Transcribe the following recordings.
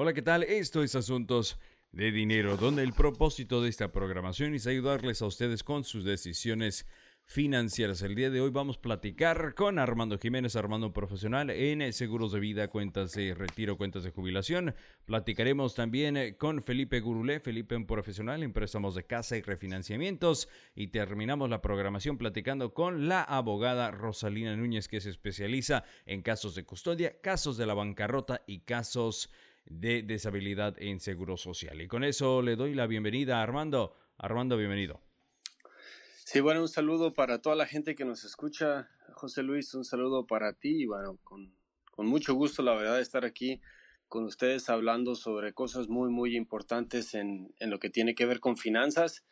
Hola, ¿qué tal? Esto es Asuntos de Dinero, donde el propósito de esta programación es ayudarles a ustedes con sus decisiones financieras. El día de hoy vamos a platicar con Armando Jiménez, Armando Profesional en seguros de vida, cuentas de retiro, cuentas de jubilación. Platicaremos también con Felipe Gurulé, Felipe en Profesional en préstamos de casa y refinanciamientos. Y terminamos la programación platicando con la abogada Rosalina Núñez, que se especializa en casos de custodia, casos de la bancarrota y casos de deshabilidad en Seguro Social. Y con eso le doy la bienvenida a Armando. Armando, bienvenido. Sí, bueno, un saludo para toda la gente que nos escucha. José Luis, un saludo para ti y bueno, con, con mucho gusto, la verdad, estar aquí con ustedes hablando sobre cosas muy, muy importantes en, en lo que tiene que ver con finanzas.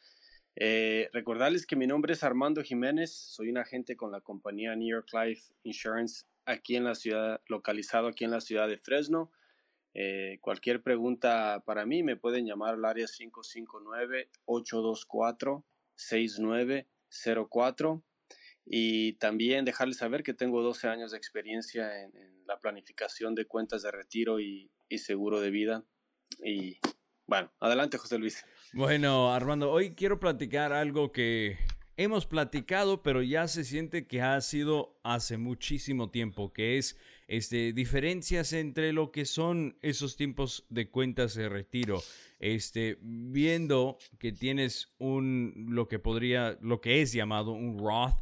Eh, recordarles que mi nombre es Armando Jiménez, soy un agente con la compañía New York Life Insurance aquí en la ciudad, localizado aquí en la ciudad de Fresno. Eh, cualquier pregunta para mí me pueden llamar al área 559-824-6904 y también dejarles saber que tengo 12 años de experiencia en, la planificación de cuentas de retiro y, y seguro de vida. Y bueno, adelante José Luis. Bueno, Armando, hoy quiero platicar algo que hemos platicado, pero ya se siente que ha sido hace muchísimo tiempo, que es este, diferencias entre lo que son esos tiempos de cuentas de retiro. Este, viendo que tienes un, lo que podría, lo que es llamado un Roth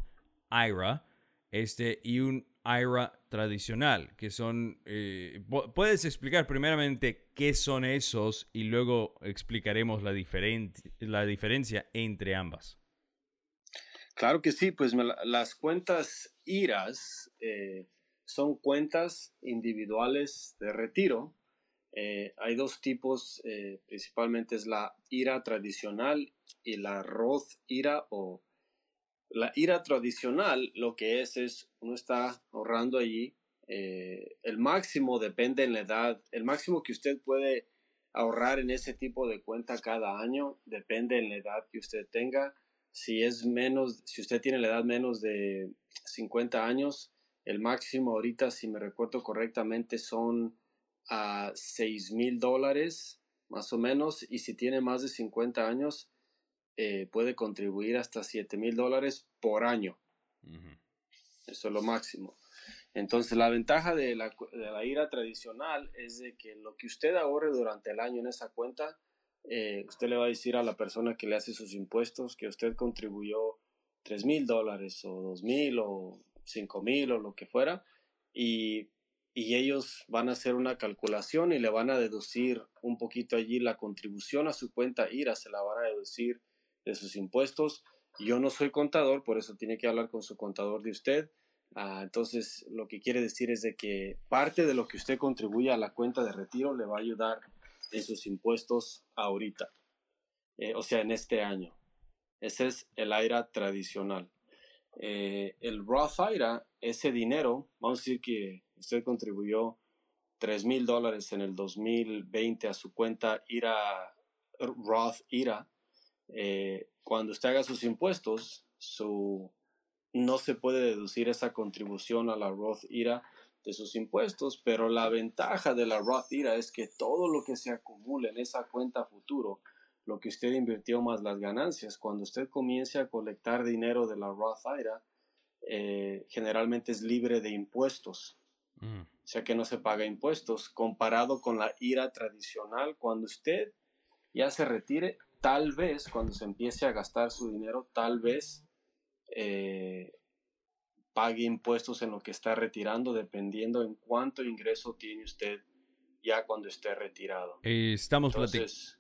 IRA, este, y un IRA tradicional, que son, eh, puedes explicar primeramente qué son esos y luego explicaremos la, la diferencia entre ambas. Claro que sí, pues las cuentas IRAs eh, son cuentas individuales de retiro. Eh, hay dos tipos, eh, principalmente es la IRA tradicional y la Roth IRA o la IRA tradicional lo que es es uno está ahorrando allí eh, el máximo depende en la edad el máximo que usted puede ahorrar en ese tipo de cuenta cada año depende en la edad que usted tenga si es menos si usted tiene la edad menos de 50 años el máximo ahorita, si me recuerdo correctamente, son a 6 mil dólares, más o menos, y si tiene más de 50 años, eh, puede contribuir hasta 7 mil dólares por año. Eso es lo máximo. Entonces, la ventaja de la, de la, IRA tradicional es de que lo que usted ahorre durante el año en esa cuenta, eh, usted le va a decir a la persona que le hace sus impuestos que usted contribuyó 3 mil dólares o 2 mil o cinco mil o lo que fuera, y, y ellos van a hacer una calculación y le van a deducir un poquito allí la contribución a su cuenta IRA, se la van a deducir de sus impuestos. Yo no soy contador, por eso tiene que hablar con su contador de usted. Ah, entonces, lo que quiere decir es de que parte de lo que usted contribuye a la cuenta de retiro le va a ayudar en sus impuestos ahorita, eh, o sea, en este año. Ese es el IRA tradicional. Eh, el Roth IRA, ese dinero, vamos a decir que usted contribuyó 3 mil dólares en el 2020 a su cuenta IRA, Roth IRA, eh, cuando usted haga sus impuestos, su, no se puede deducir esa contribución a la Roth IRA de sus impuestos, pero la ventaja de la Roth IRA es que todo lo que se acumule en esa cuenta futuro lo que usted invirtió más las ganancias. Cuando usted comience a colectar dinero de la Roth IRA, eh, generalmente es libre de impuestos. Mm. O sea que no se paga impuestos. Comparado con la IRA tradicional, cuando usted ya se retire, tal vez cuando se empiece a gastar su dinero, tal vez eh, pague impuestos en lo que está retirando, dependiendo en cuánto ingreso tiene usted ya cuando esté retirado. Eh, estamos,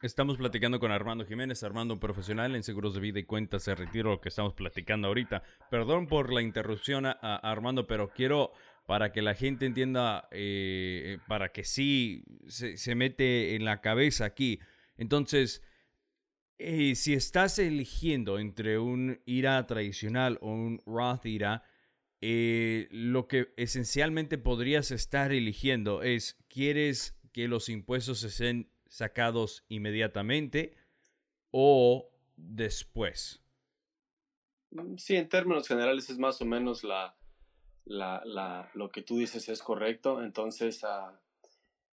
estamos platicando con Armando Jiménez, Armando profesional en seguros de vida y cuentas de retiro, lo que estamos platicando ahorita. Perdón por la interrupción a, Armando, pero quiero para que la gente entienda, eh, para que sí se, mete en la cabeza aquí. Entonces, eh, si estás eligiendo entre un IRA tradicional o un Roth IRA, eh, lo que esencialmente podrías estar eligiendo es, ¿quieres que los impuestos estén sacados inmediatamente o después? Mm, sí, en términos generales es más o menos la, la, la lo que tú dices es correcto. Entonces, uh,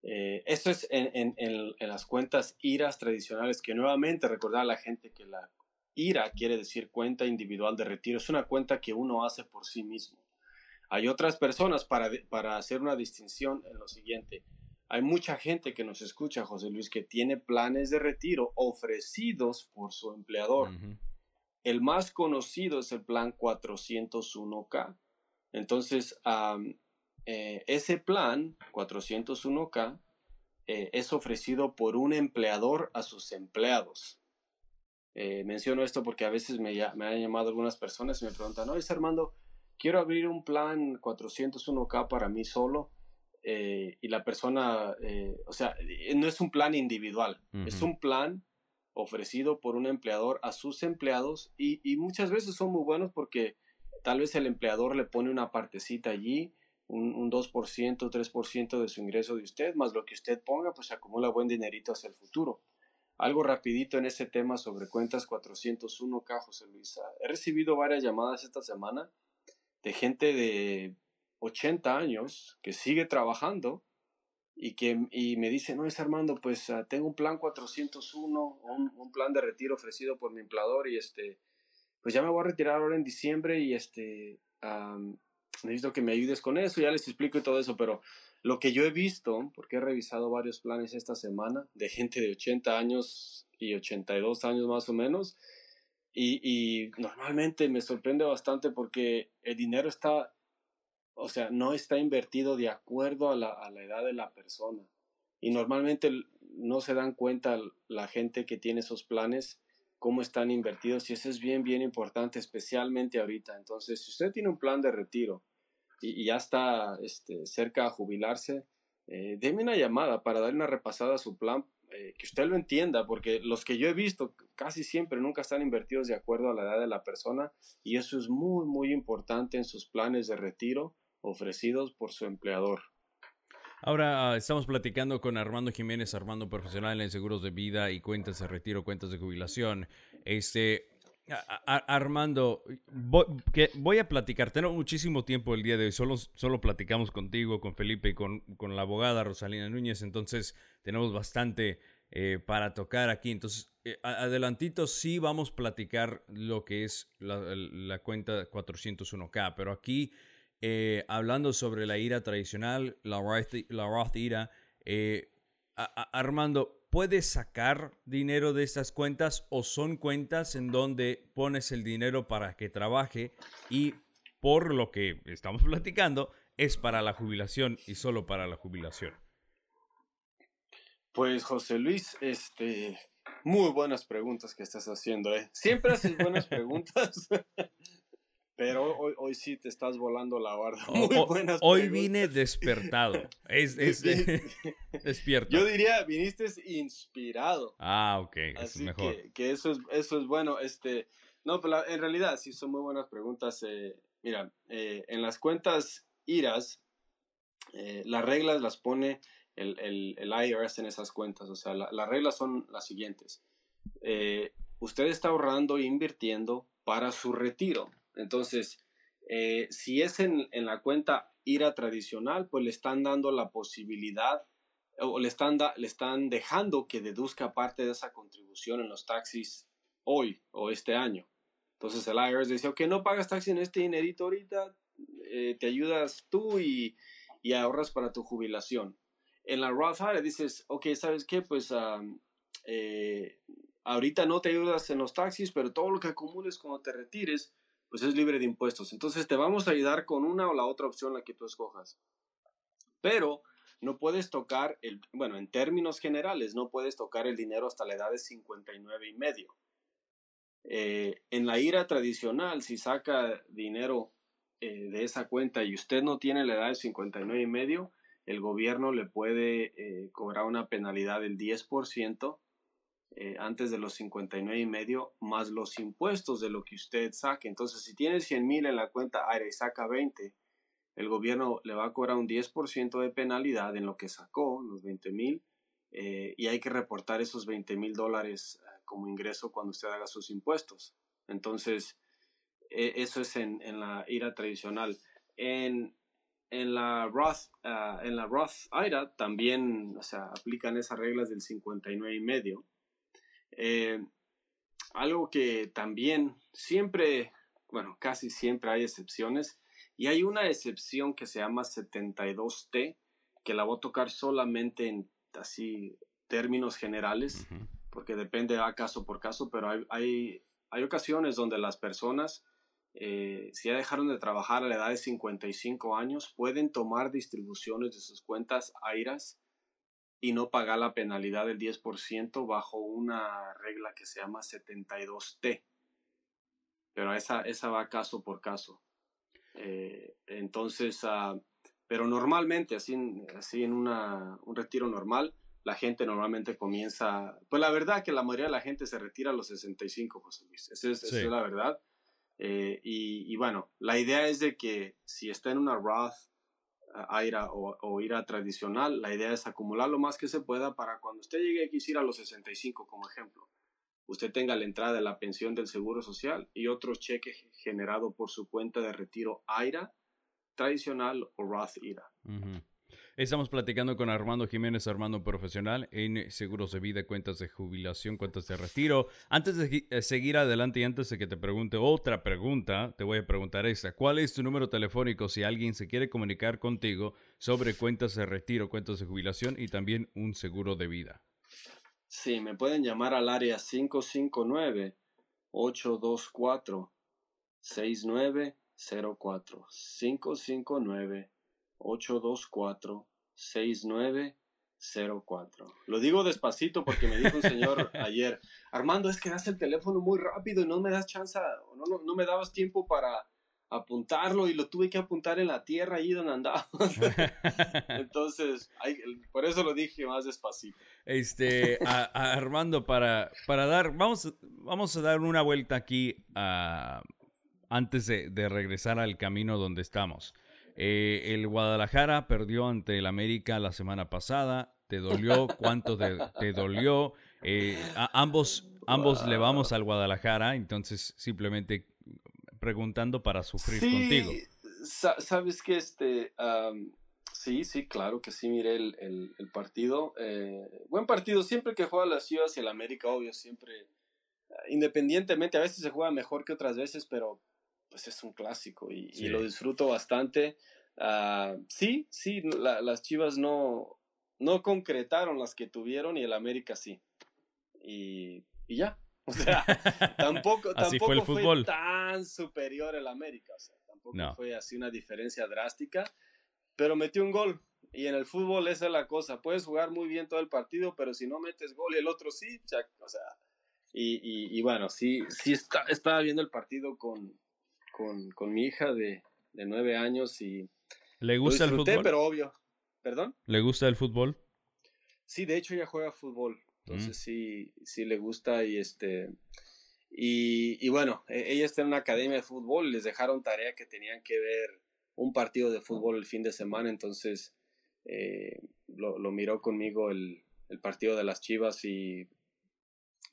Eh, esto es en, las cuentas IRAs tradicionales, que nuevamente recordar a la gente que la IRA quiere decir cuenta individual de retiro, es una cuenta que uno hace por sí mismo. Hay otras personas para, para hacer una distinción en lo siguiente. Hay mucha gente que nos escucha, José Luis, que tiene planes de retiro ofrecidos por su empleador. El más conocido es el plan 401k. Entonces, eh, ese plan 401k eh, es ofrecido por un empleador a sus empleados. Eh, menciono esto porque a veces me, me, han llamado algunas personas y me preguntan, es Armando, quiero abrir un plan 401k para mí solo. Y la persona, o sea, no es un plan individual, es un plan ofrecido por un empleador a sus empleados y, y, muchas veces son muy buenos porque tal vez el empleador le pone una partecita allí un, un 2%, 3% de su ingreso de usted, más lo que usted ponga, pues acumula buen dinerito hacia el futuro. Algo rapidito en ese tema sobre cuentas 401K, José Luisa. He recibido varias llamadas esta semana de gente de 80 años que sigue trabajando y que y me dice, no, es Armando, pues ah, tengo un plan 401, un, un, plan de retiro ofrecido por mi empleador y este, pues ya me voy a retirar ahora en diciembre y este, necesito que me ayudes con eso, ya les explico y todo eso, pero lo que yo he visto, porque he revisado varios planes esta semana de gente de 80 años y 82 años más o menos, y, y normalmente me sorprende bastante porque el dinero está, o sea, no está invertido de acuerdo a la, a la edad de la persona. Y normalmente no se dan cuenta la gente que tiene esos planes cómo están invertidos y eso es bien, bien importante, especialmente ahorita. Entonces, si usted tiene un plan de retiro y, ya está este, cerca a jubilarse, eh, deme una llamada para darle una repasada a su plan, eh, que usted lo entienda, porque los que yo he visto casi siempre nunca están invertidos de acuerdo a la edad de la persona y eso es muy, muy importante en sus planes de retiro ofrecidos por su empleador. Ahora estamos platicando con Armando Jiménez, Armando profesional en seguros de vida y cuentas de retiro, cuentas de jubilación. Este, Armando, voy, que voy a platicar. Tengo muchísimo tiempo el día de hoy. Solo, solo platicamos contigo, con Felipe y con, con la abogada Rosalina Núñez. Entonces, tenemos bastante eh, para tocar aquí. Entonces, eh, adelantito sí vamos a platicar lo que es la, la cuenta 401k. Pero aquí, eh, hablando sobre la ira tradicional, la Roth, la Roth IRA, Armando, ¿Puedes sacar dinero de estas cuentas o son cuentas en donde pones el dinero para que trabaje y por lo que estamos platicando es para la jubilación y solo para la jubilación? Pues José Luis, este, muy buenas preguntas que estás haciendo, ¿eh? Siempre haces buenas preguntas. Hoy, sí te estás volando la barda. Muy buenas hoy vine despertado. Es, es despierto. Yo diría, viniste inspirado. Ah, ok. Es mejor. Que, eso, es, eso es bueno. Este, no, pero en realidad sí son muy buenas preguntas. Eh, mira, eh, en las cuentas IRAS, eh, las reglas las pone el, el, el, IRS en esas cuentas. O sea, las reglas son las siguientes. usted está ahorrando e invirtiendo para su retiro. Entonces, eh, si es en, la cuenta IRA tradicional, pues le están dando la posibilidad o le están, le están dejando que deduzca parte de esa contribución en los taxis hoy o este año. Entonces el IRS dice, ok, no pagas taxi en este dinerito ahorita, eh, te ayudas tú y, ahorras para tu jubilación. En la Roth IRA dices, ok, ¿sabes qué? Pues eh, ahorita no te ayudas en los taxis, pero todo lo que acumules cuando te retires, pues es libre de impuestos. Entonces te vamos a ayudar con una o la otra opción la que tú escojas. Pero no puedes tocar el, bueno, en términos generales, no puedes tocar el dinero hasta la edad de 59 y medio. Eh, en la IRA tradicional, si saca dinero eh, de esa cuenta y usted no tiene la edad de 59 y medio, el gobierno le puede eh, cobrar una penalidad del 10% eh, antes de los 59 y medio, más los impuestos de lo que usted saque. Entonces, si tiene 100 mil en la cuenta aire y saca 20, el gobierno le va a cobrar un 10% de penalidad en lo que sacó, los 20 mil, eh, y hay que reportar esos 20 mil dólares eh, como ingreso cuando usted haga sus impuestos. Entonces, eso es en, en, la IRA tradicional. En en la Roth, ah, en la Roth IRA también, o sea, aplican esas reglas del 59 y medio. Eh, algo que también siempre, bueno, casi siempre hay excepciones, y hay una excepción que se llama 72T, que la voy a tocar solamente en así términos generales, porque depende a caso por caso, pero hay, hay, hay ocasiones donde las personas eh, si ya dejaron de trabajar a la edad de 55 años, pueden tomar distribuciones de sus cuentas AIRAS y no pagar la penalidad del 10% bajo una regla que se llama 72T. Pero esa, esa va caso por caso. Eh, entonces, uh, pero normalmente, así, así en una, un retiro normal, la gente normalmente comienza, pues la verdad que la mayoría de la gente se retira a los 65, José Luis. Esa es, la verdad. Eh, y, bueno, la idea es de que si está en una Roth IRA o, IRA tradicional, la idea es acumular lo más que se pueda para cuando usted llegue a quisiera a los 65, como ejemplo, usted tenga la entrada de la pensión del Seguro Social y otro cheque generado por su cuenta de retiro IRA tradicional o Roth IRA. Estamos platicando con Armando Jiménez, Armando Profesional, en seguros de vida, cuentas de jubilación, cuentas de retiro. Antes de eh, seguir adelante y antes de que te pregunte otra pregunta, te voy a preguntar esta. ¿Cuál es tu número telefónico si alguien se quiere comunicar contigo sobre cuentas de retiro, cuentas de jubilación y también un seguro de vida? Sí, me pueden llamar al área 559 824 6904 559 824 6904. Lo digo despacito porque me dijo un señor ayer, Armando, es que das el teléfono muy rápido y no me das chance, no, no, no me dabas tiempo para apuntarlo y lo tuve que apuntar en la tierra ahí donde andaba. Entonces, por eso lo dije más despacito. Este, Armando, para, para dar, vamos, vamos a dar una vuelta aquí antes de, de regresar al camino donde estamos. Eh, el Guadalajara perdió ante el América la semana pasada. ¿Te dolió? ¿Cuánto te, dolió? Eh, ambos ambos le vamos al Guadalajara, entonces simplemente preguntando para sufrir contigo. Sabes que este, sí, sí, claro que sí, miré el, partido. Eh, buen partido, siempre que juega las Chivas y el América, obvio, siempre, independientemente, a veces se juega mejor que otras veces, pero pues es un clásico y, lo disfruto bastante. Ah, sí, sí, las Chivas no, no concretaron las que tuvieron y el América sí. Y, ya. O sea, tampoco, tampoco fue, tan superior el América. O sea, tampoco fue así una diferencia drástica. Pero metió un gol. Y en el fútbol esa es la cosa. Puedes jugar muy bien todo el partido, pero si no metes gol y el otro sí, o sea, y, y, bueno, sí, sí está, estaba viendo el partido con, con, con mi hija de, de, nueve años y... ¿Le gusta el fútbol? pero obvio. ¿Perdón? ¿Le gusta el fútbol? Sí, de hecho ella juega fútbol. Entonces mm. sí, sí le gusta y este... Y, y, bueno, e, ella está en una academia de fútbol y les dejaron tarea que tenían que ver un partido de fútbol el fin de semana, entonces eh, lo, lo, miró conmigo el, el, partido de las Chivas y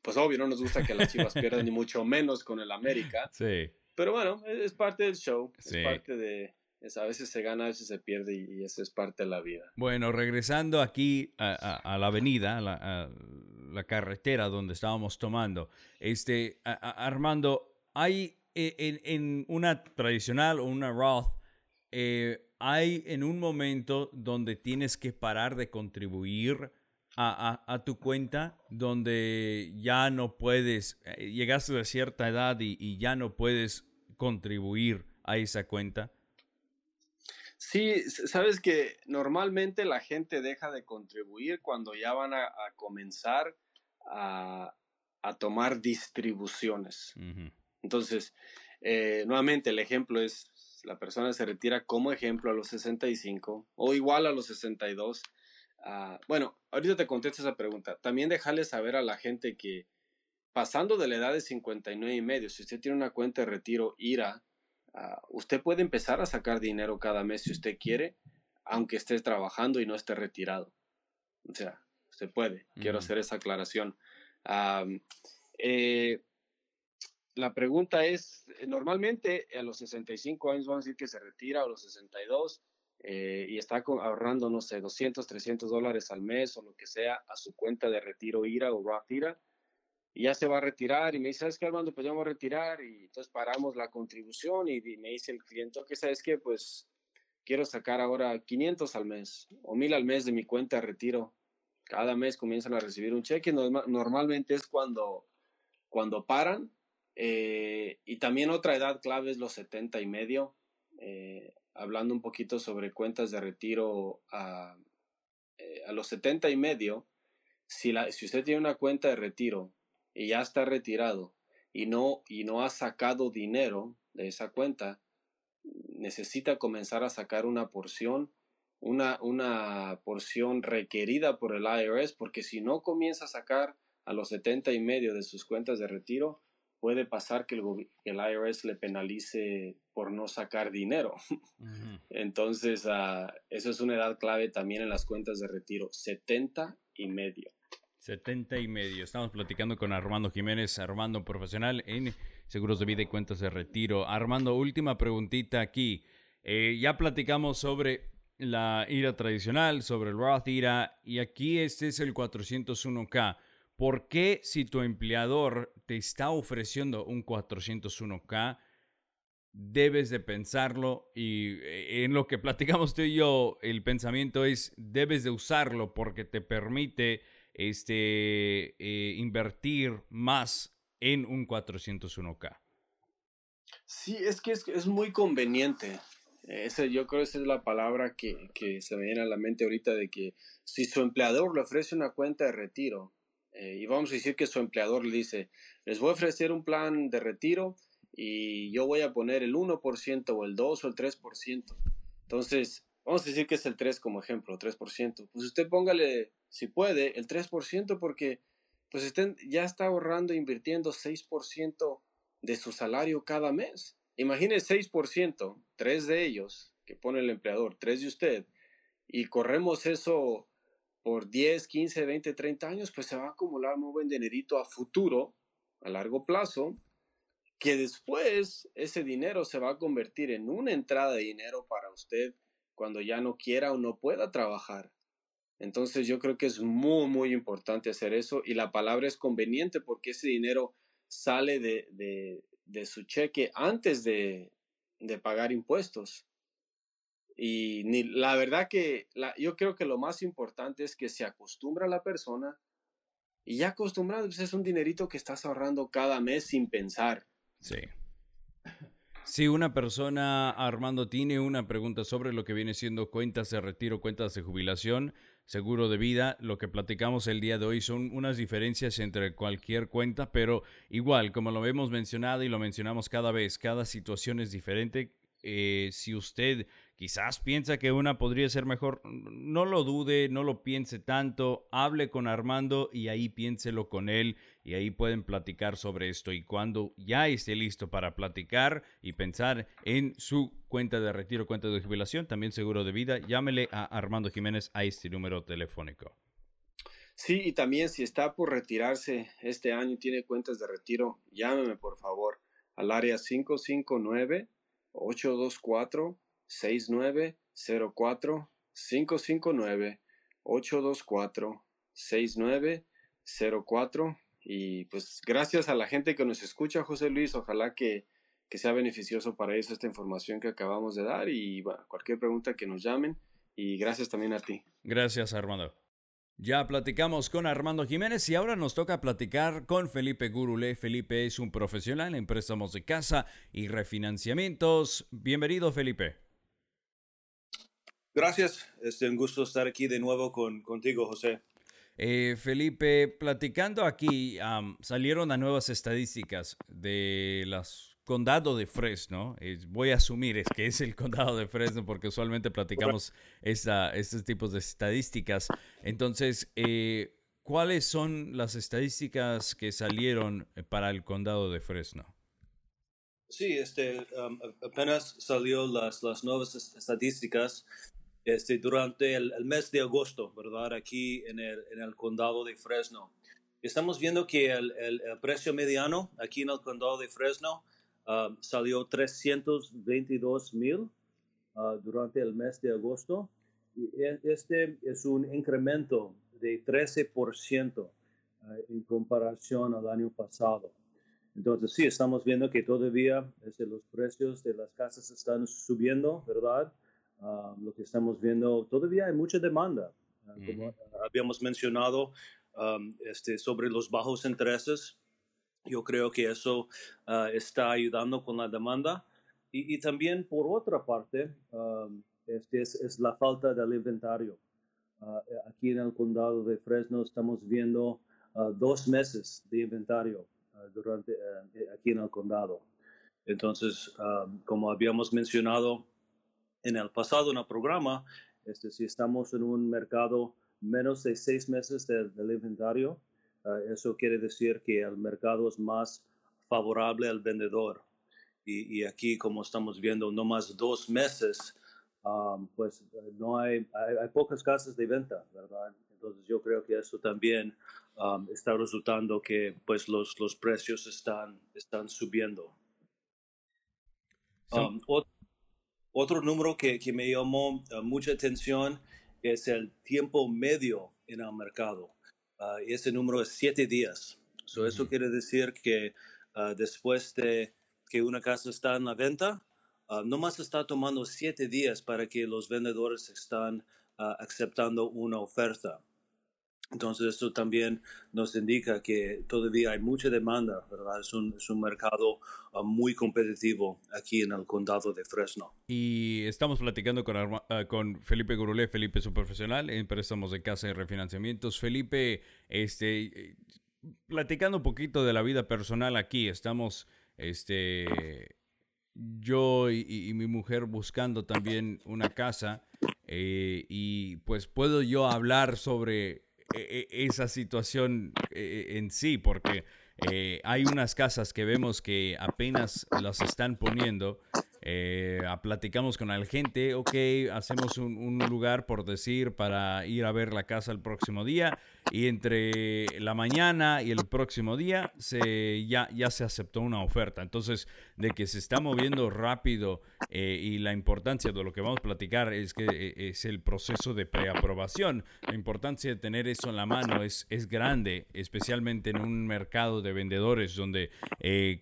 pues obvio no nos gusta que las Chivas pierdan ni mucho menos con el América. Sí. Pero bueno, e, es parte del show, es parte de... a veces se gana, a veces se pierde y, eso es parte de la vida. Bueno, regresando aquí a, la avenida, a la, carretera donde estábamos tomando, este, Armando, hay e, en, en, una tradicional o una Roth, eh, hay en un momento donde tienes que parar de contribuir a, a, tu cuenta donde ya no puedes, eh, llegaste a cierta edad y, y, ya no puedes contribuir a esa cuenta? Sí, sabes que normalmente la gente deja de contribuir cuando ya van a, comenzar a, a, tomar distribuciones. Entonces, eh, nuevamente el ejemplo es, la persona se retira como ejemplo a los 65 o igual a los 62. Ah, bueno, ahorita te contesto esa pregunta. También dejarle saber a la gente que pasando de la edad de 59 y medio, si usted tiene una cuenta de retiro IRA, ah, usted puede empezar a sacar dinero cada mes si usted quiere, aunque esté trabajando y no esté retirado. O sea, usted puede. Quiero hacer esa aclaración. Eh, la pregunta es, normalmente a los 65 años van a decir que se retira, a los 62, eh, y está ahorrando, no sé, 200, 300 dólares al mes o lo que sea a su cuenta de retiro IRA o Roth IRA, y ya se va a retirar y me dice, ¿sabes qué, Armando? Pues ya voy a retirar y entonces paramos la contribución y, me dice el cliente, que sabes qué, pues quiero sacar ahora 500 al mes o 1000 al mes de mi cuenta de retiro. Cada mes comienzan a recibir un cheque, normalmente es cuando, cuando paran. Eh, y también otra edad clave es los 70 y medio. Eh, hablando un poquito sobre cuentas de retiro a, eh, a los 70 y medio, si, la, si usted tiene una cuenta de retiro y ya está retirado y no, y no ha sacado dinero de esa cuenta, necesita comenzar a sacar una porción, una, una porción requerida por el IRS, porque si no comienza a sacar a los 70 y medio de sus cuentas de retiro, puede pasar que el, el IRS le penalice por no sacar dinero. Entonces, uh, eso es una edad clave también en las cuentas de retiro, 70 y medio. 70 y medio. Estamos platicando con Armando Jiménez, Armando profesional en seguros de vida y cuentas de retiro. Armando, última preguntita aquí. Eh, ya platicamos sobre la IRA tradicional, sobre el Roth IRA, y aquí este es el 401k. ¿Por qué si tu empleador te está ofreciendo un 401k, debes de pensarlo y eh, en lo que platicamos tú y yo, el pensamiento es debes de usarlo porque te permite este, eh, invertir más en un 401k. Sí, es que es, muy conveniente. Yo creo que esa es la palabra que, que, se me viene a la mente ahorita de que si su empleador le ofrece una cuenta de retiro, eh, y vamos a decir que su empleador le dice, les voy a ofrecer un plan de retiro y yo voy a poner el 1% o el 2 o el 3%. Entonces, vamos a decir que es el 3 como ejemplo, 3%. Pues usted póngale si puede, el 3% porque pues estén, ya está ahorrando, invirtiendo 6% de su salario cada mes. Imagine 6%, tres de ellos que pone el empleador, tres de usted, y corremos eso por 10, 15, 20, 30 años, pues se va a acumular muy buen dinerito a futuro, a largo plazo, que después ese dinero se va a convertir en una entrada de dinero para usted cuando ya no quiera o no pueda trabajar. Entonces yo creo que es muy, muy importante hacer eso y la palabra es conveniente porque ese dinero sale de, de, su cheque antes de, de, pagar impuestos. Y la verdad que yo creo que lo más importante es que se acostumbra la persona y ya acostumbrado, pues es un dinerito que estás ahorrando cada mes sin pensar. Sí. Si una persona, Armando, tiene una pregunta sobre lo que viene siendo cuentas de retiro, cuentas de jubilación, seguro de vida. Lo que platicamos el día de hoy son unas diferencias entre cualquier cuenta, pero igual, como lo hemos mencionado y lo mencionamos cada vez, cada situación es diferente. Eh, si usted quizás piensa que una podría ser mejor, no lo dude, no lo piense tanto, hable con Armando y ahí piénselo con él y ahí pueden platicar sobre esto y cuando ya esté listo para platicar y pensar en su cuenta de retiro, cuenta de jubilación, también seguro de vida, llámele a Armando Jiménez a este número telefónico. Sí, y también si está por retirarse este año y tiene cuentas de retiro, llámeme por favor al área 559 824 6904 559 824 6904 y pues gracias a la gente que nos escucha, José Luis, ojalá que, que sea beneficioso para ellos esta información que acabamos de dar y cualquier pregunta que nos llamen y gracias también a ti. Gracias, Armando. Ya platicamos con Armando Jiménez y ahora nos toca platicar con Felipe Gurule. Felipe es un profesional en préstamos de casa y refinanciamientos. Bienvenido, Felipe. Gracias, es un gusto estar aquí de nuevo con, contigo, José. Eh, Felipe, platicando aquí, salieron a nuevas estadísticas de las condado de Fresno. voy a asumir es que es el condado de Fresno porque usualmente platicamos esta, estos tipos de estadísticas. Entonces, eh, ¿cuáles son las estadísticas que salieron para el condado de Fresno? Sí, este, apenas salió las, las nuevas estadísticas este, durante el, mes de agosto, ¿verdad? Aquí en el, en el condado de Fresno. Estamos viendo que el, el, precio mediano aquí en el condado de Fresno um, salió 322 mil durante el mes de agosto. E, este es un incremento de 13% en comparación al año pasado. Entonces, sí, estamos viendo que todavía este, los precios de las casas están subiendo, ¿verdad? Ah, lo que estamos viendo, todavía hay mucha demanda. Ah, como habíamos mencionado este, sobre los bajos intereses, yo creo que eso ah, está ayudando con la demanda. Y, y también, por otra parte, este es, es, la falta del inventario. aquí en el condado de Fresno estamos viendo dos meses de inventario Ah, durante, eh, aquí en el condado. Entonces, ah, como habíamos mencionado en el pasado en el programa, este, si estamos en un mercado menos de seis meses del, inventario, ah, eso quiere decir que el mercado es más favorable al vendedor. Y, y aquí, como estamos viendo, no más dos meses, pues no hay, hay, hay, pocas casas de venta, ¿verdad? Entonces yo creo que eso también Um, está resultando que pues los, los precios están, están subiendo. Um, otro, número que, que me llamó uh, mucha atención es el tiempo medio en el mercado. Uh, ese número es siete días. Eso quiere decir que uh, después de que una casa está en la venta, no más está tomando siete días para que los vendedores están aceptando una oferta. Entonces, esto también nos indica que todavía hay mucha demanda, ¿verdad? Es un, es un mercado ah, muy competitivo aquí en el condado de Fresno. Y estamos platicando con, ah, con Felipe Gurulé. Felipe es un profesional en préstamos de casa y refinanciamientos. Felipe, este, platicando un poquito de la vida personal aquí, estamos, este, yo y, mi mujer buscando también una casa. Eh, y pues puedo yo hablar sobre esa situación e, en sí, porque eh, hay unas casas que vemos que apenas las están poniendo eh, platicamos con la gente, ok, hacemos un, lugar por decir para ir a ver la casa el próximo día y entre la mañana y el próximo día se, ya, se aceptó una oferta. Entonces, de que se está moviendo rápido eh, y la importancia de lo que vamos a platicar es que eh, es el proceso de preaprobación. La importancia de tener eso en la mano es, es grande, especialmente en un mercado de vendedores donde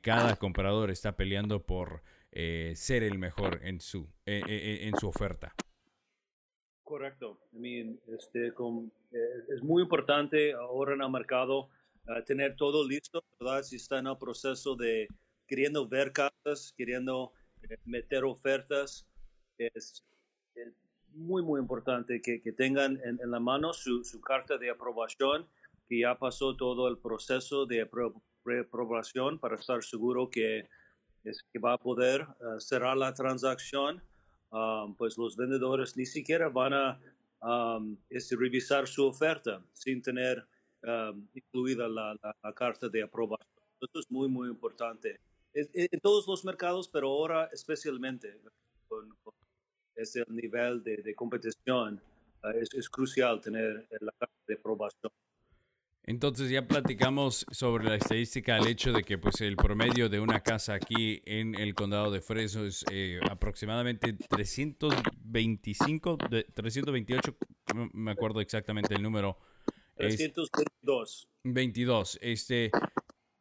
cada comprador está peleando por eh, ser el mejor en su, eh, eh, en su oferta. Correcto. este, es muy importante ahora en el mercado tener todo listo, ¿verdad? Si está en el proceso de queriendo ver casas, queriendo meter ofertas, es, muy, muy importante que, que tengan en, en, la mano su, su, carta de aprobación, que ya pasó todo el proceso de aprobación para estar seguro que es que va a poder eh, cerrar la transacción, um, pues los vendedores ni siquiera van a um, este, revisar su oferta sin tener um, incluida la, carta de aprobación. Esto es muy, muy importante. en todos los mercados, pero ahora especialmente con, ese nivel de, competición, eh, es, es, crucial tener la carta de aprobación. Entonces ya platicamos sobre la estadística, el hecho de que pues el promedio de una casa aquí en el condado de Fresno es eh, aproximadamente 325, 328, no me acuerdo exactamente el número. 322. 22. Este,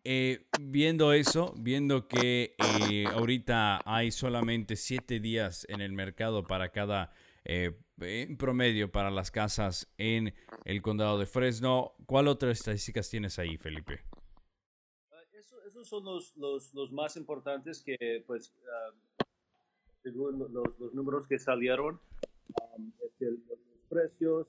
eh, viendo eso, viendo que eh, ahorita hay solamente 7 días en el mercado para cada en promedio para las casas en el condado de Fresno. ¿Cuál otras estadísticas tienes ahí, Felipe? Ah, esos son los, los, los, más importantes que, pues, uh, según los, los, números que salieron, um, los precios,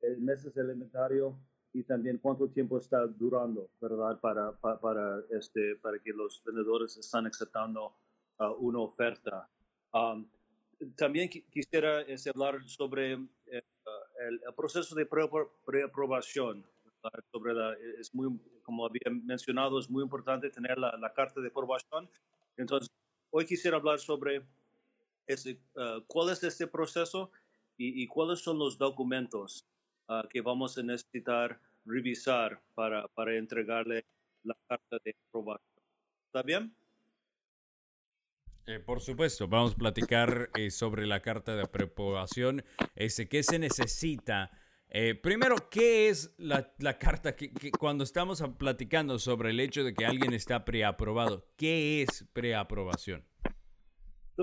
el meses elementario y también cuánto tiempo está durando, ¿verdad? Para, para, este, para que los vendedores están aceptando uh, una oferta. Um, también quisiera este, hablar sobre eh, el, proceso de preaprobación. Sobre es muy, como había mencionado, es muy importante tener la, carta de aprobación. Entonces, hoy quisiera hablar sobre ah, cuál es este proceso y, cuáles son los documentos ah, que vamos a necesitar revisar para, para entregarle la carta de aprobación. ¿Está bien? Eh, por supuesto, vamos a platicar eh, sobre la carta de aprobación. ¿Qué se necesita? Eh, primero, ¿qué es la, carta que, cuando estamos platicando sobre el hecho de que alguien está preaprobado? ¿Qué es preaprobación?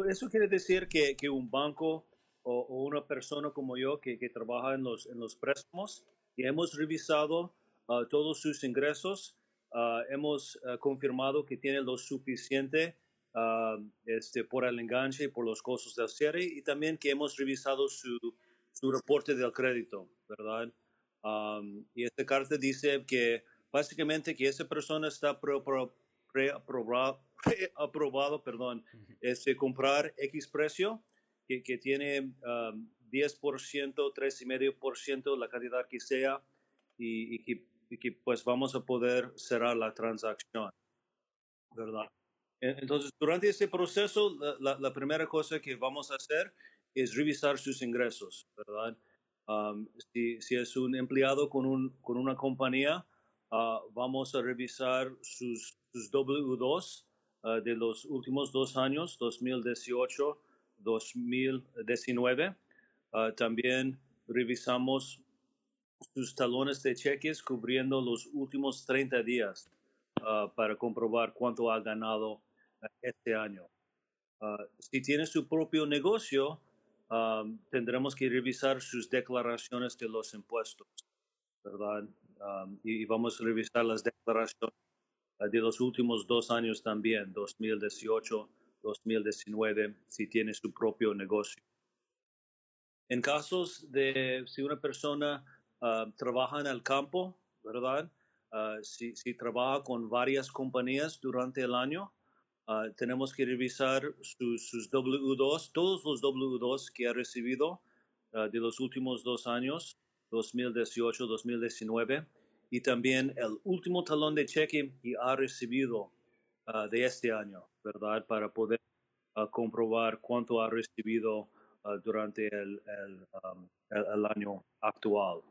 Eso quiere decir que, que un banco o, una persona como yo que, trabaja en los, en los préstamos y hemos revisado ah, todos sus ingresos, uh, hemos uh, confirmado que tiene lo suficiente uh, este, por el enganche y por los costos del cierre y también que hemos revisado su, su reporte del crédito, ¿verdad? Um, y esta carta dice que básicamente que esa persona está preaprobado, pre aprobado, perdón, este, comprar X precio que, que tiene um, 10%, 3,5%, la cantidad que sea, y, y que y que pues vamos a poder cerrar la transacción, ¿verdad? Entonces, durante este proceso, la, la, primera cosa que vamos a hacer es revisar sus ingresos, ¿verdad? si, si, es un empleado con, un, con una compañía, uh, vamos a revisar sus, sus W2 uh, de los últimos dos años, 2018, 2019. Uh, también revisamos sus talones de cheques cubriendo los últimos 30 días ah, para comprobar cuánto ha ganado ah, este año. Ah, si tiene su propio negocio, tendremos que revisar sus declaraciones de los impuestos, ¿verdad? y, vamos a revisar las declaraciones de los últimos dos años también, 2018, 2019, si tiene su propio negocio. En casos de si una persona Ah, trabaja en el campo, ¿verdad? Uh, si, si, trabaja con varias compañías durante el año, uh, tenemos que revisar sus, sus, W2, todos los W2 que ha recibido de los últimos dos años, 2018-2019, y también el último talón de cheque que ha recibido de este año, ¿verdad? Para poder comprobar cuánto ha recibido durante el, el, um, el año actual.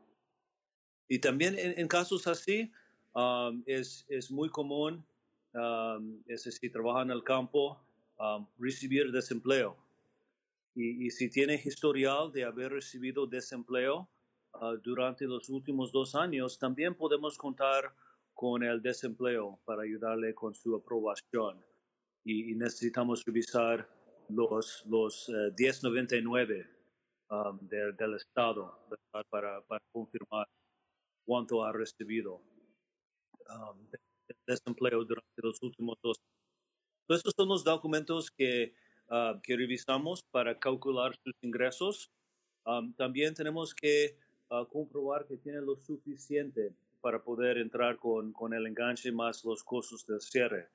Y también en, casos así um, es, es, muy común, um, es si trabaja en el campo, um, recibir desempleo. Y, y, si tiene historial de haber recibido desempleo uh, durante los últimos dos años, también podemos contar con el desempleo para ayudarle con su aprobación. Y, necesitamos revisar los, los 1099 uh, del Estado para, para confirmar cuánto ha recibido um, de, desempleo durante los últimos dos años. Estos son los documentos que, uh, que revisamos para calcular sus ingresos. Um, también tenemos que uh, comprobar que tiene lo suficiente para poder entrar con, con, el enganche más los costos del cierre.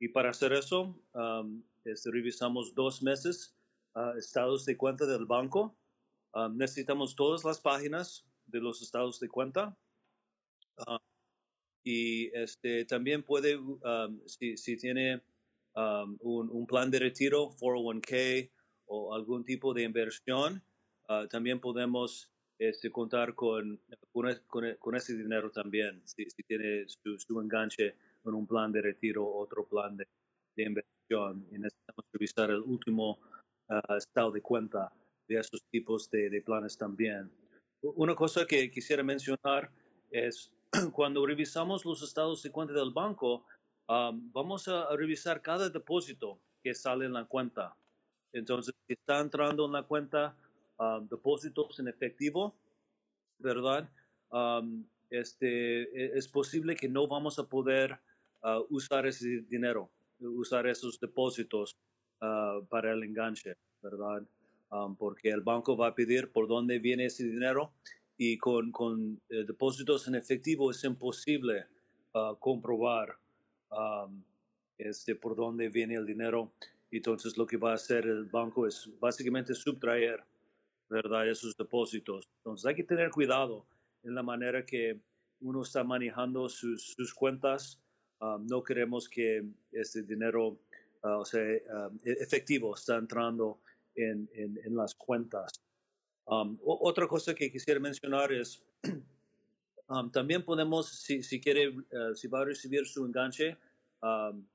Y para hacer eso, um, este, revisamos dos meses uh, estados de cuenta del banco. necesitamos todas las páginas de los estados de cuenta y este, también puede, um, si, si, tiene um, un, un, plan de retiro, 401k o algún tipo de inversión, uh, también podemos este, contar con, con, con, ese dinero también, si, si tiene su, su, enganche en un plan de retiro o otro plan de, de inversión. Y necesitamos revisar el último uh, estado de cuenta de esos tipos de, de planes también. Una cosa que quisiera mencionar es cuando revisamos los estados de cuenta del banco, vamos a, revisar cada depósito que sale en la cuenta. Entonces, si está entrando en la cuenta depósitos en efectivo, ¿verdad? este, e, es posible que no vamos a poder ah, usar ese dinero, usar esos depósitos ah, para el enganche, ¿verdad? porque el banco va a pedir por dónde viene ese dinero y con, con eh, depósitos en efectivo es imposible uh, comprobar um, este, por dónde viene el dinero. Entonces lo que va a hacer el banco es básicamente subtraer ¿verdad? esos depósitos. Entonces hay que tener cuidado en la manera que uno está manejando sus, sus cuentas. Um, no queremos que este dinero, uh, o sea, um, efectivo, está entrando en, en, en las cuentas. Um, otra cosa que quisiera mencionar es, um, también podemos, si, si quiere, uh, si va a recibir su enganche, um,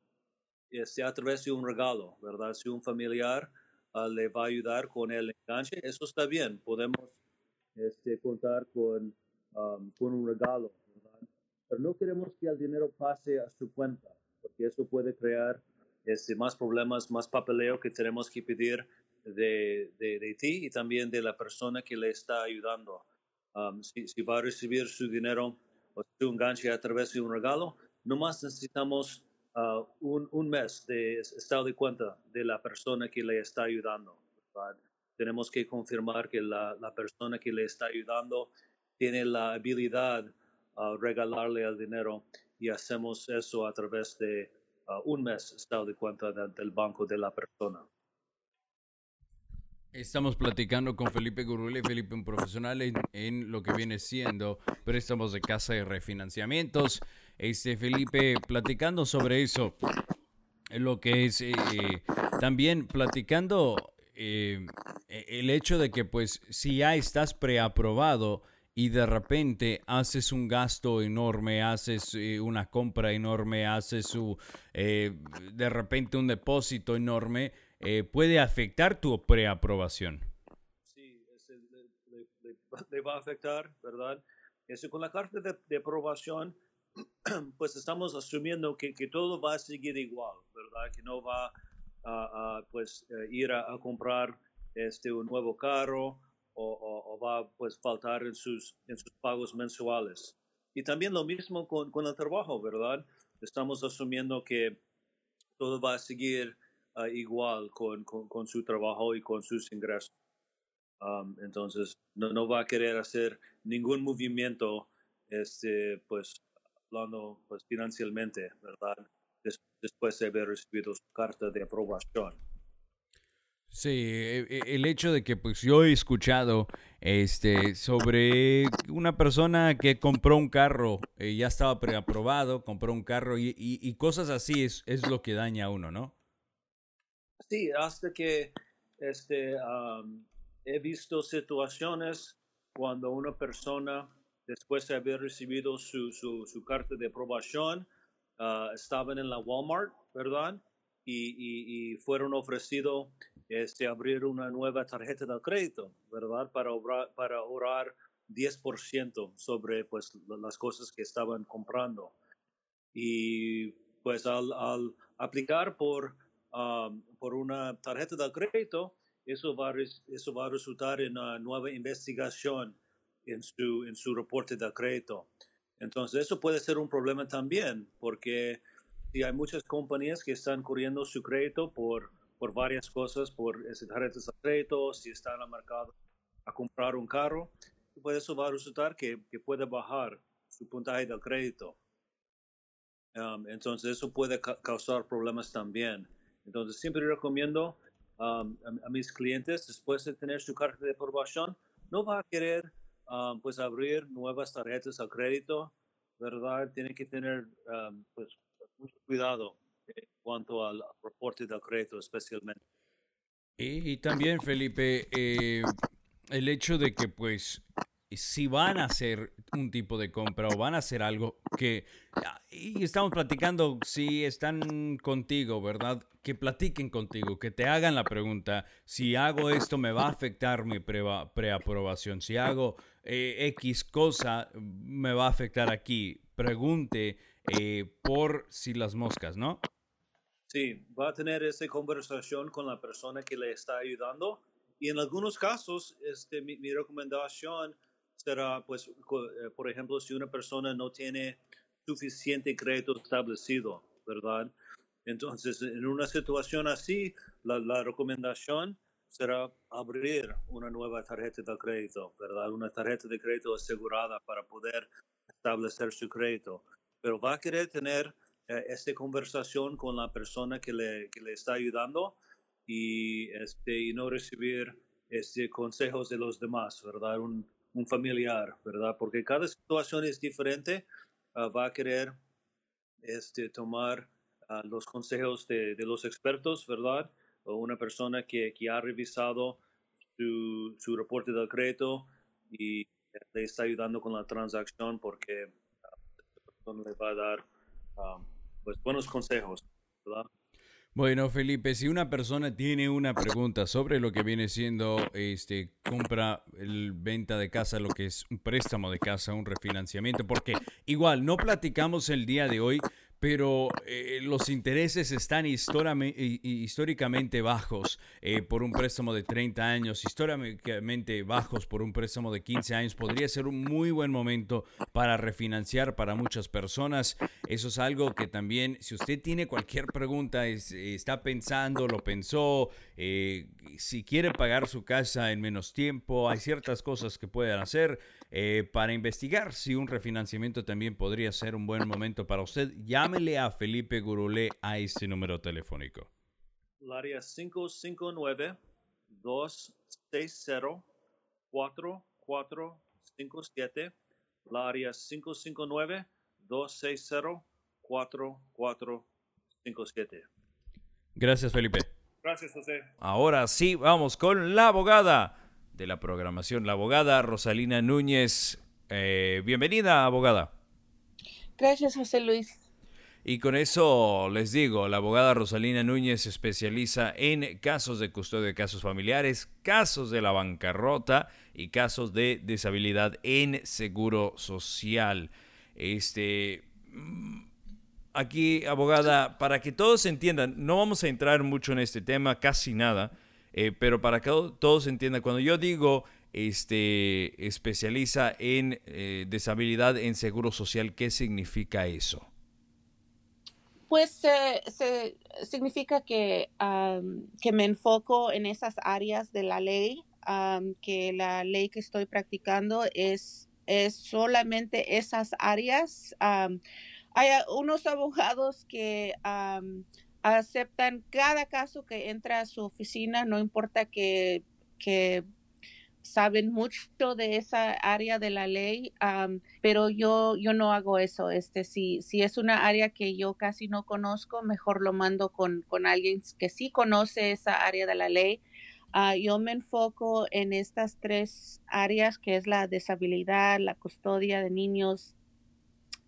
este, a través de un regalo, ¿verdad? Si un familiar ah, le va a ayudar con el enganche, eso está bien, podemos este, contar con, con un regalo, ¿verdad? Pero no queremos que el dinero pase a su cuenta, porque eso puede crear este, más problemas, más papeleo que tenemos que pedir de, de, de ti y también de la persona que le está ayudando. si, si, va a recibir su dinero o su enganche a través de un regalo, nomás necesitamos uh, un, un, mes de estado de cuenta de la persona que le está ayudando. Tenemos que confirmar que la, la, persona que le está ayudando tiene la habilidad a uh, regalarle el dinero y hacemos eso a través de uh, un mes estado de cuenta de, del banco de la persona. Estamos platicando con Felipe Gurule, Felipe, un profesional en, lo que viene siendo préstamos de casa y refinanciamientos. Este, Felipe, platicando sobre eso, lo que es eh, también platicando eh, el hecho de que pues si ya estás preaprobado y de repente haces un gasto enorme, haces eh, una compra enorme, haces su, de repente un depósito enorme, eh, puede afectar tu preaprobación. Sí, le, le, va a afectar, ¿verdad? Eso, con la carta de, aprobación, pues estamos asumiendo que, que, todo va a seguir igual, ¿verdad? Que no va a, a pues, eh, ir a, a, comprar este, un nuevo carro o, o, va pues faltar en sus, en sus pagos mensuales. Y también lo mismo con, con el trabajo, ¿verdad? Estamos asumiendo que todo va a seguir uh, igual con, con, con, su trabajo y con sus ingresos. Um, entonces, no, no, va a querer hacer ningún movimiento, este, pues, hablando pues, financieramente, ¿verdad? Des, después de haber recibido su carta de aprobación. Sí, e, e, el hecho de que pues yo he escuchado este sobre una persona que compró un carro, eh, ya estaba preaprobado, compró un carro y, y, y cosas así es, es, lo que daña a uno, ¿no? Sí, hasta que este, he visto situaciones cuando una persona, después de haber recibido su, su, su carta de aprobación, uh, estaban en la Walmart, ¿verdad? Y, y, y fueron ofrecidos este, abrir una nueva tarjeta de crédito, ¿verdad? Para, obrar, para ahorrar 10% sobre pues, las cosas que estaban comprando. Y pues al, al aplicar por um, por una tarjeta de crédito, eso va, a, eso va a resultar en una nueva investigación en su, en su reporte de crédito. Entonces, eso puede ser un problema también, porque si hay muchas compañías que están corriendo su crédito por, por varias cosas, por tarjetas de crédito, si están al mercado a comprar un carro, pues eso va a resultar que, que puede bajar su puntaje de crédito. Um, entonces, eso puede ca causar problemas también. Entonces, siempre recomiendo um, a, mis clientes, después de tener su carta de aprobación, no va a querer um, pues abrir nuevas tarjetas a crédito, ¿verdad? Tiene que tener um, pues mucho cuidado en cuanto al reporte de crédito especialmente. Y, y también, Felipe, eh, el hecho de que pues si van a hacer un tipo de compra o van a hacer algo que... Y estamos platicando, si están contigo, ¿verdad? Que platiquen contigo, que te hagan la pregunta, si hago esto me va a afectar mi preaprobación, si hago eh, X cosa me va a afectar aquí. Pregunte eh, por si las moscas, ¿no? Sí, va a tener esa conversación con la persona que le está ayudando. Y en algunos casos, este, mi, mi recomendación será, pues, eh, por ejemplo, si una persona no tiene suficiente crédito establecido, ¿verdad? Entonces, en una situación así, la, recomendación será abrir una nueva tarjeta de crédito, ¿verdad? Una tarjeta de crédito asegurada para poder establecer su crédito. Pero va a querer tener eh, esta conversación con la persona que le, que le está ayudando y, este, y no recibir este, consejos de los demás, ¿verdad? Un, un familiar, ¿verdad? Porque cada situación es diferente, uh, va a querer este, tomar uh, los consejos de, de, los expertos, ¿verdad? O una persona que, que ha revisado su, su, reporte de crédito y le está ayudando con la transacción porque uh, le va a dar um, pues, buenos consejos, ¿verdad? Bueno, Felipe, si una persona tiene una pregunta sobre lo que viene siendo este compra, el venta de casa, lo que es un préstamo de casa, un refinanciamiento, porque igual no platicamos el día de hoy pero eh, los intereses están históricamente bajos eh, por un préstamo de 30 años, históricamente bajos por un préstamo de 15 años. Podría ser un muy buen momento para refinanciar para muchas personas. Eso es algo que también, si usted tiene cualquier pregunta, está pensando, lo pensó, eh, si quiere pagar su casa en menos tiempo, hay ciertas cosas que pueden hacer para investigar si un refinanciamiento también podría ser un buen momento para usted. Llámele a Felipe Gurule a ese número telefónico. El área 559-260-4457. La área 559-260-4457. Gracias, Felipe. Gracias, José. Ahora sí, vamos con la abogada de la programación, la abogada Rosalina Núñez. Eh, bienvenida, abogada. Gracias, José Luis. Y con eso les digo, la abogada Rosalina Núñez se especializa en casos de custodia de casos familiares, casos de la bancarrota y casos de deshabilidad en seguro social. Este mm, aquí, abogada, para que todos entiendan, no vamos a entrar mucho en este tema, casi nada, eh, pero para que todos entiendan, cuando yo digo este especializa en eh, deshabilidad en seguro social, ¿qué significa eso? Pues significa que, que me enfoco en esas áreas de la ley, que la ley que estoy practicando es, es solamente esas áreas. hay unos abogados que aceptan cada caso que entra a su oficina, no importa que, que saben mucho de esa área de la ley, pero yo, yo no hago eso. Este, si, si es una área que yo casi no conozco, mejor lo mando con, con alguien que sí conoce esa área de la ley. Ah, yo me enfoco en estas tres áreas, que es la deshabilidad, la custodia de niños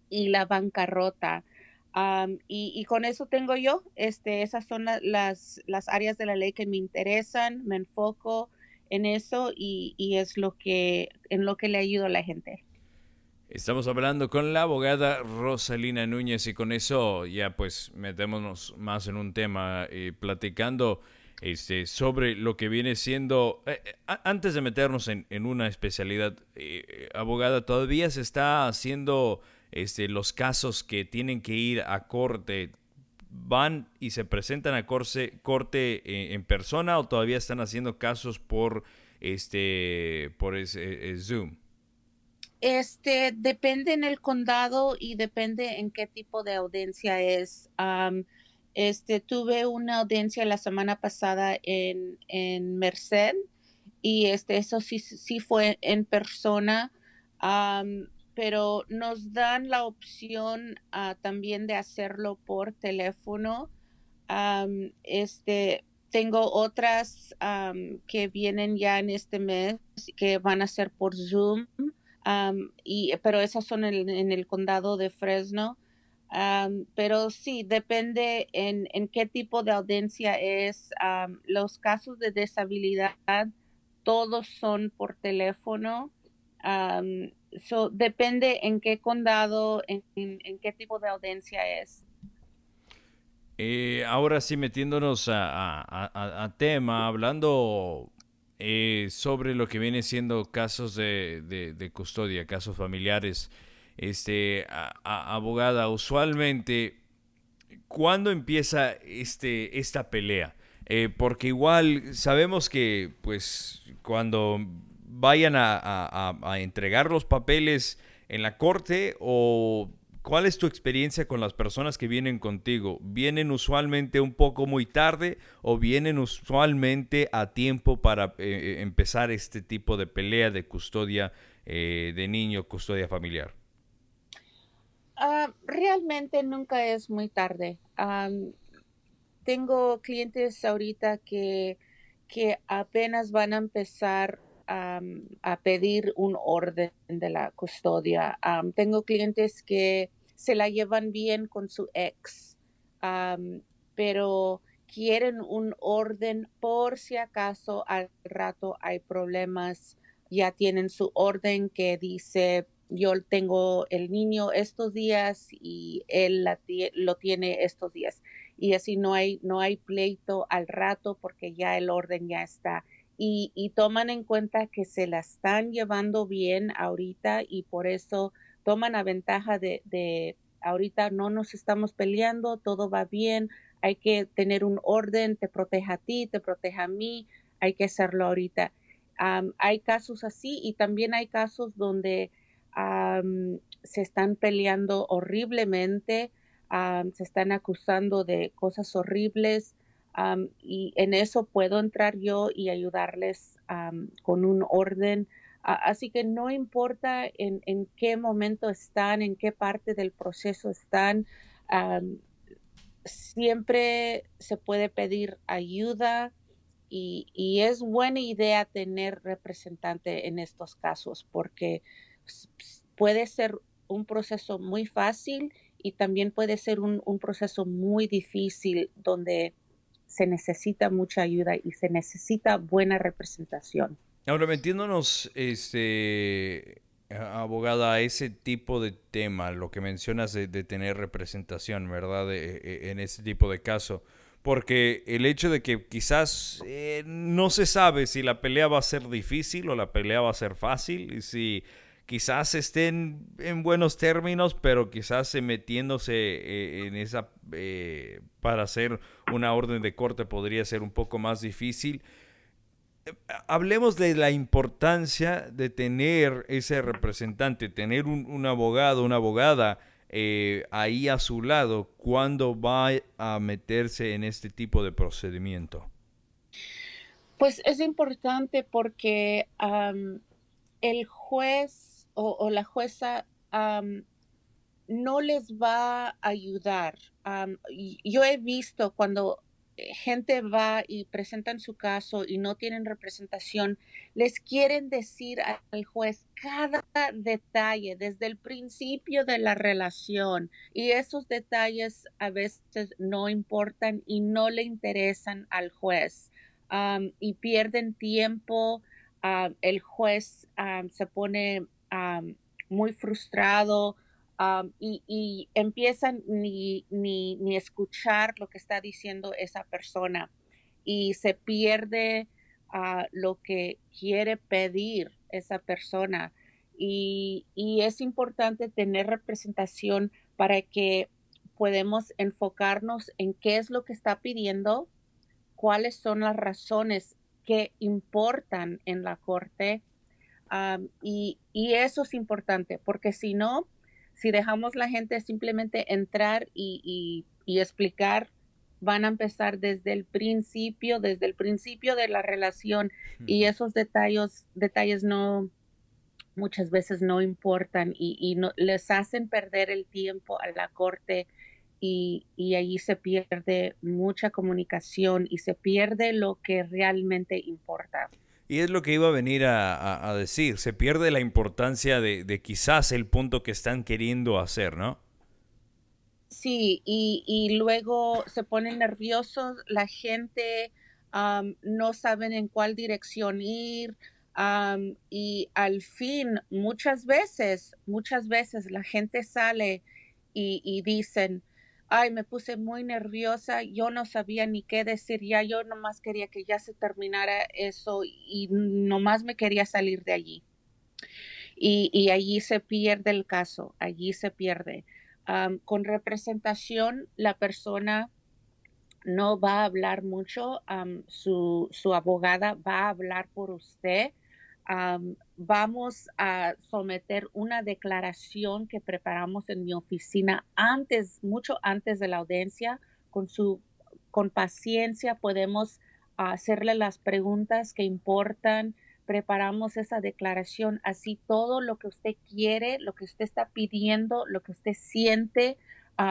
y la bancarrota. Y, con eso tengo yo, este, esas son las, las áreas de la ley que me interesan, me enfoco en eso y, es lo que, en lo que le ayudo a la gente. Estamos hablando con la abogada Rosalina Núñez y con eso ya pues metémonos más en un tema, eh, platicando este, sobre lo que viene siendo, eh, eh, antes de meternos en, una especialidad, abogada, todavía se está haciendo este, los casos que tienen que ir a corte van y se presentan a corte, eh, en, persona o todavía están haciendo casos por este por ese, Zoom? Este depende en el condado y depende en qué tipo de audiencia es. este tuve una audiencia la semana pasada en, en Merced y este eso sí sí fue en persona pero nos dan la opción ah, también de hacerlo por teléfono. este, tengo otras que vienen ya en este mes que van a ser por Zoom, y, pero esas son en, el condado de Fresno. pero sí, depende en, en, qué tipo de audiencia es. los casos de deshabilidad, todos son por teléfono depende en qué condado, en, qué tipo de audiencia es. Eh, ahora sí, metiéndonos a, tema, hablando eh, sobre lo que viene siendo casos de, custodia, casos familiares, este, abogada, usualmente, ¿cuándo empieza este, esta pelea? Eh, porque igual sabemos que, pues, cuando vayan a, entregar los papeles en la corte o ¿Cuál es tu experiencia con las personas que vienen contigo? ¿Vienen usualmente un poco muy tarde o vienen usualmente a tiempo para eh, eh, empezar este tipo de pelea de custodia eh, de niño, custodia familiar? Ah, realmente nunca es muy tarde. tengo clientes ahorita que, que apenas van a empezar a pedir un orden de la custodia. tengo clientes que se la llevan bien con su ex, pero quieren un orden por si acaso al rato hay problemas, ya tienen su orden que dice yo tengo el niño estos días y él lo tiene estos días. Y así no hay, no hay pleito al rato porque ya el orden ya está. Y, y toman en cuenta que se la están llevando bien ahorita y por eso toman a ventaja de, de ahorita no nos estamos peleando, todo va bien, hay que tener un orden, te proteja a ti, te proteja a mí, hay que hacerlo ahorita. hay casos así y también hay casos donde se están peleando horriblemente, se están acusando de cosas horribles y en eso puedo entrar yo y ayudarles con un orden. así que no importa en, en, qué momento están, en qué parte del proceso están, siempre se puede pedir ayuda y, y, es buena idea tener representante en estos casos porque puede ser un proceso muy fácil y también puede ser un, un proceso muy difícil donde se necesita mucha ayuda y se necesita buena representación. Ahora, metiéndonos, este, abogada, a ese tipo de tema, lo que mencionas de, tener representación, ¿verdad? E, e, en ese tipo de caso. Porque el hecho de que quizás eh, no se sabe si la pelea va a ser difícil o la pelea va a ser fácil, y si quizás estén en buenos términos, pero quizás metiéndose eh, en esa eh, para hacer una orden de corte podría ser un poco más difícil. Eh, hablemos de la importancia de tener ese representante, tener un, abogado, una abogada ahí a su lado cuando va a meterse en este tipo de procedimiento. Pues es importante porque el juez o, la jueza no les va a ayudar. yo he visto cuando gente va y presentan su caso y no tienen representación, les quieren decir al juez cada detalle desde el principio de la relación y esos detalles a veces no importan y no le interesan al juez y pierden tiempo. el juez se pone muy frustrado y, empiezan ni, ni, ni, escuchar lo que está diciendo esa persona y se pierde ah, lo que quiere pedir esa persona. Y, y, es importante tener representación para que podemos enfocarnos en qué es lo que está pidiendo, cuáles son las razones que importan en la corte y, eso es importante, porque si no, si dejamos la gente simplemente entrar y, explicar, van a empezar desde el principio, desde el principio de la relación y esos detalles, detalles no, muchas veces no importan y, no, les hacen perder el tiempo a la corte y, y allí se pierde mucha comunicación y se pierde lo que realmente importa. Y es lo que iba a venir a, decir. Se pierde la importancia de, quizás el punto que están queriendo hacer, ¿no? Sí, y, luego se ponen nerviosos, la gente no saben en cuál dirección ir y al fin muchas veces, muchas veces la gente sale y, y dicen, ay, me puse muy nerviosa, yo no sabía ni qué decir, ya yo nomás quería que ya se terminara eso y nomás me quería salir de allí. Y, allí se pierde el caso, allí se pierde. con representación, la persona no va a hablar mucho, su, su abogada va a hablar por usted vamos a someter una declaración que preparamos en mi oficina antes, mucho antes de la audiencia. Con su, con paciencia podemos hacerle las preguntas que importan. Preparamos esa declaración, así todo lo que usted quiere, lo que usted está pidiendo, lo que usted siente,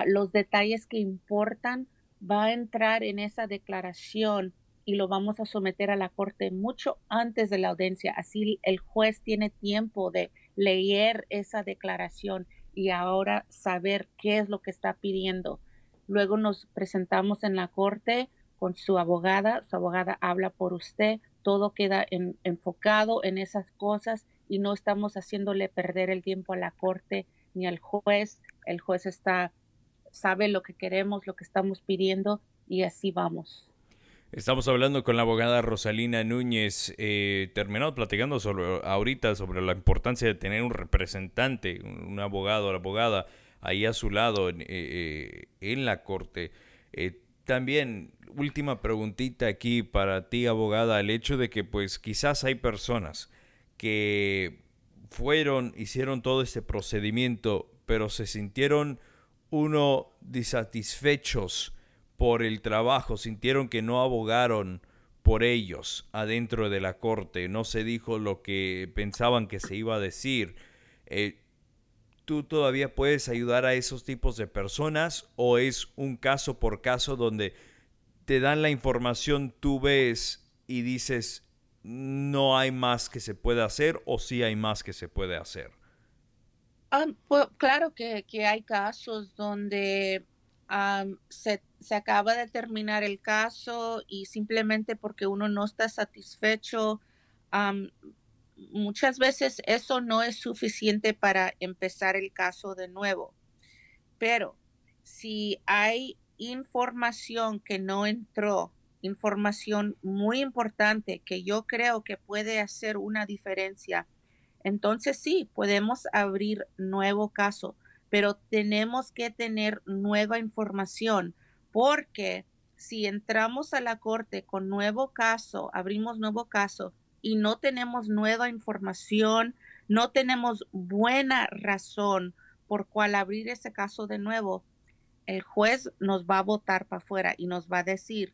los detalles que importan, va a entrar en esa declaración y lo vamos a someter a la corte mucho antes de la audiencia. Así el juez tiene tiempo de leer esa declaración y ahora saber qué es lo que está pidiendo. Luego nos presentamos en la corte con su abogada, su abogada habla por usted, todo queda enfocado en esas cosas y no estamos haciéndole perder el tiempo a la corte ni al juez. El juez está, sabe lo que queremos, lo que estamos pidiendo y así vamos. Estamos hablando con la abogada Rosalina Núñez, eh, terminado platicando sobre, ahorita sobre la importancia de tener un representante, un, abogado o abogada ahí a su lado en, eh, eh, la corte. también, última preguntita aquí para ti, abogada, el hecho de que pues quizás hay personas que fueron, hicieron todo este procedimiento, pero se sintieron uno disatisfechos por el trabajo, sintieron que no abogaron por ellos adentro de la corte, no se dijo lo que pensaban que se iba a decir. Eh, ¿Tú todavía puedes ayudar a esos tipos de personas o es un caso por caso donde te dan la información, tú ves y dices, no hay más que se pueda hacer o sí hay más que se puede hacer? Ah, pues, claro que, que, hay casos donde se, acaba de terminar el caso y simplemente porque uno no está satisfecho, muchas veces eso no es suficiente para empezar el caso de nuevo. Pero si hay información que no entró, información muy importante que yo creo que puede hacer una diferencia, entonces sí, podemos abrir nuevo caso pero tenemos que tener nueva información porque si entramos a la corte con nuevo caso, abrimos nuevo caso y no tenemos nueva información, no tenemos buena razón por cual abrir ese caso de nuevo, el juez nos va a votar para afuera y nos va a decir,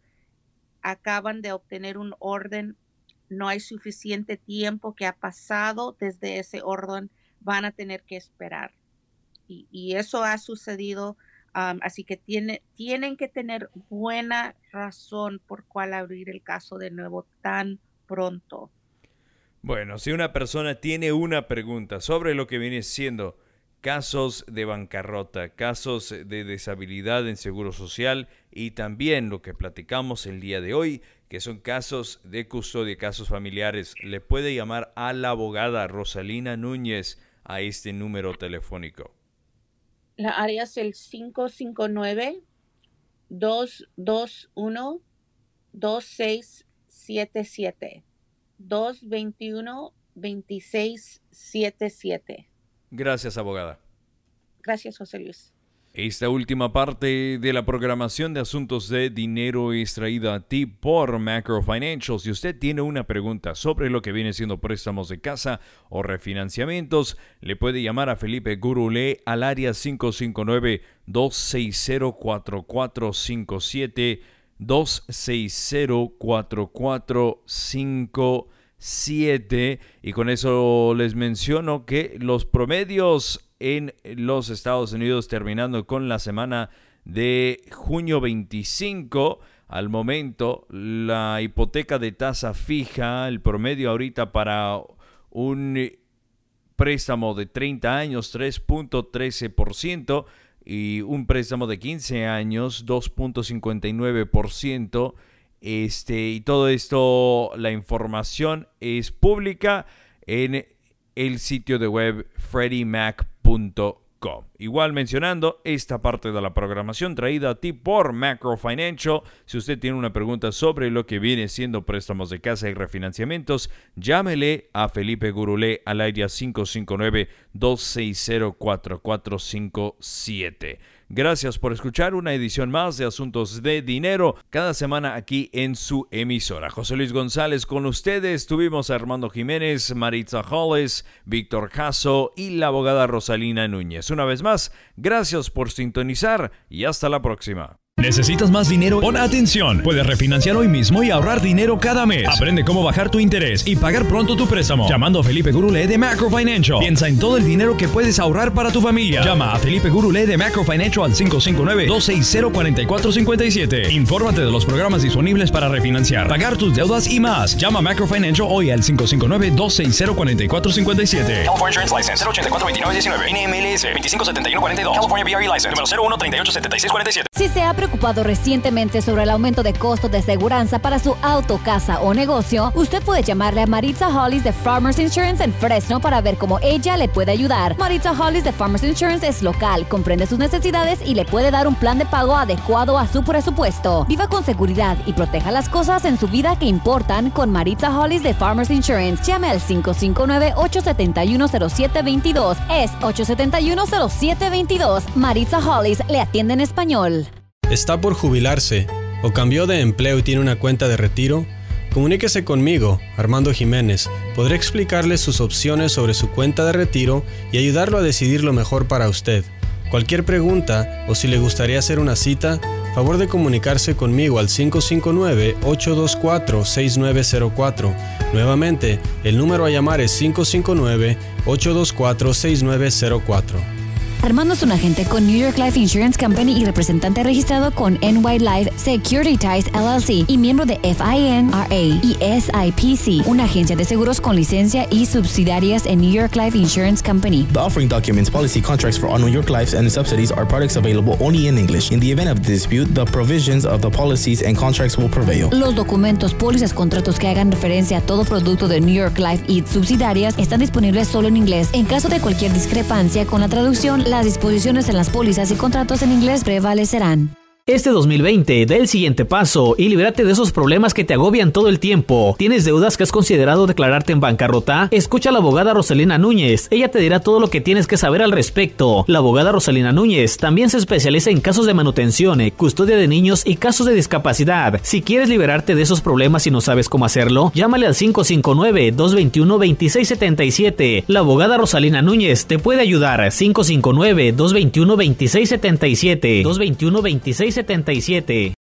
acaban de obtener un orden, no hay suficiente tiempo que ha pasado desde ese orden, van a tener que esperar y, eso ha sucedido. Así que tiene, tienen que tener buena razón por cuál abrir el caso de nuevo tan pronto. Bueno, si una persona tiene una pregunta sobre lo que viene siendo casos de bancarrota, casos de deshabilidad en seguro social y también lo que platicamos el día de hoy, que son casos de custodia, casos familiares, le puede llamar a la abogada Rosalina Núñez a este número telefónico. La área es el 559-221-2677. 221-2677. Gracias, abogada. Gracias, José Luis. Esta última parte de la programación de asuntos de dinero es traída a ti por Macro Financial. Si usted tiene una pregunta sobre lo que viene siendo préstamos de casa o refinanciamientos, le puede llamar a Felipe Gurule al área 559-260-4457. 260-4457 y con eso les menciono que los promedios en los Estados Unidos, terminando con la semana de junio 25. Al momento, la hipoteca de tasa fija, el promedio ahorita para un préstamo de 30 años, 3.13%, y un préstamo de 15 años, 2.59%. Este, y todo esto, la información es pública en el sitio de web freddymac.com. Igual mencionando esta parte de la programación traída a ti por Macro Financial. Si usted tiene una pregunta sobre lo que viene siendo préstamos de casa y refinanciamientos, llámele a Felipe Gurulé al área 559 260 4457. Gracias por escuchar una edición más de Asuntos de Dinero cada semana aquí en su emisora. José Luis González con ustedes. Tuvimos a Armando Jiménez, Maritza Holles, Víctor Caso y la abogada Rosalina Núñez. Una vez más, gracias por sintonizar y hasta la próxima. ¿Necesitas más dinero? Pon atención. Puedes refinanciar hoy mismo y ahorrar dinero cada mes. Aprende cómo bajar tu interés y pagar pronto tu préstamo. Llamando a Felipe Gurule de Macro Financial. Piensa en todo el dinero que puedes ahorrar para tu familia. Llama a Felipe Gurule de Macro Financial al 559-260-4457. Infórmate de los programas disponibles para refinanciar, pagar tus deudas y más. Llama a Macro Financial hoy al 559-260-4457. California Insurance License 0842919. NMLS 257142. California BRE License número 01387647. Si se ha preocupado recientemente sobre el aumento de costos de seguridad para su auto, casa o negocio, usted puede llamarle a Maritza Hollis de Farmers Insurance en Fresno para ver cómo ella le puede ayudar. Maritza Hollis de Farmers Insurance es local, comprende sus necesidades y le puede dar un plan de pago adecuado a su presupuesto. Viva con seguridad y proteja las cosas en su vida que importan con Maritza Hollis de Farmers Insurance. Llame al 559-871-0722. Es 871-0722. Maritza Hollis le atiende en español. Está por jubilarse o cambió de empleo y tiene una cuenta de retiro, comuníquese conmigo, Armando Jiménez. Podré explicarle sus opciones sobre su cuenta de retiro y ayudarlo a decidir lo mejor para usted. Cualquier pregunta o si le gustaría hacer una cita, favor de comunicarse conmigo al 559-824-6904. Nuevamente, el número a llamar es 559-824-6904. Armando es un agente con New York Life Insurance Company y representante registrado con NY Life Securities LLC y miembro de FINRA y SIPC, una agencia de seguros con licencia y subsidiarias en New York Life Insurance Company. The offering documents, policy contracts for all New York Life and subsidies are products available only in English. In the event of dispute, the provisions of the policies and contracts will prevail. Los documentos, pólizas, contratos que hagan referencia a todo producto de New York Life y subsidiarias están disponibles solo en inglés. En caso de cualquier discrepancia con la traducción, las disposiciones en las pólizas y contratos en inglés prevalecerán. Este 2020, da el siguiente paso y libérate de esos problemas que te agobian todo el tiempo. ¿Tienes deudas que has considerado declararte en bancarrota? Escucha a la abogada Rosalina Núñez. Ella te dirá todo lo que tienes que saber al respecto. La abogada Rosalina Núñez también se especializa en casos de manutención, custodia de niños y casos de discapacidad. Si quieres liberarte de esos problemas y no sabes cómo hacerlo, llámale al 559-221-2677. La abogada Rosalina Núñez te puede ayudar. 559-221-2677. 221-2677. 77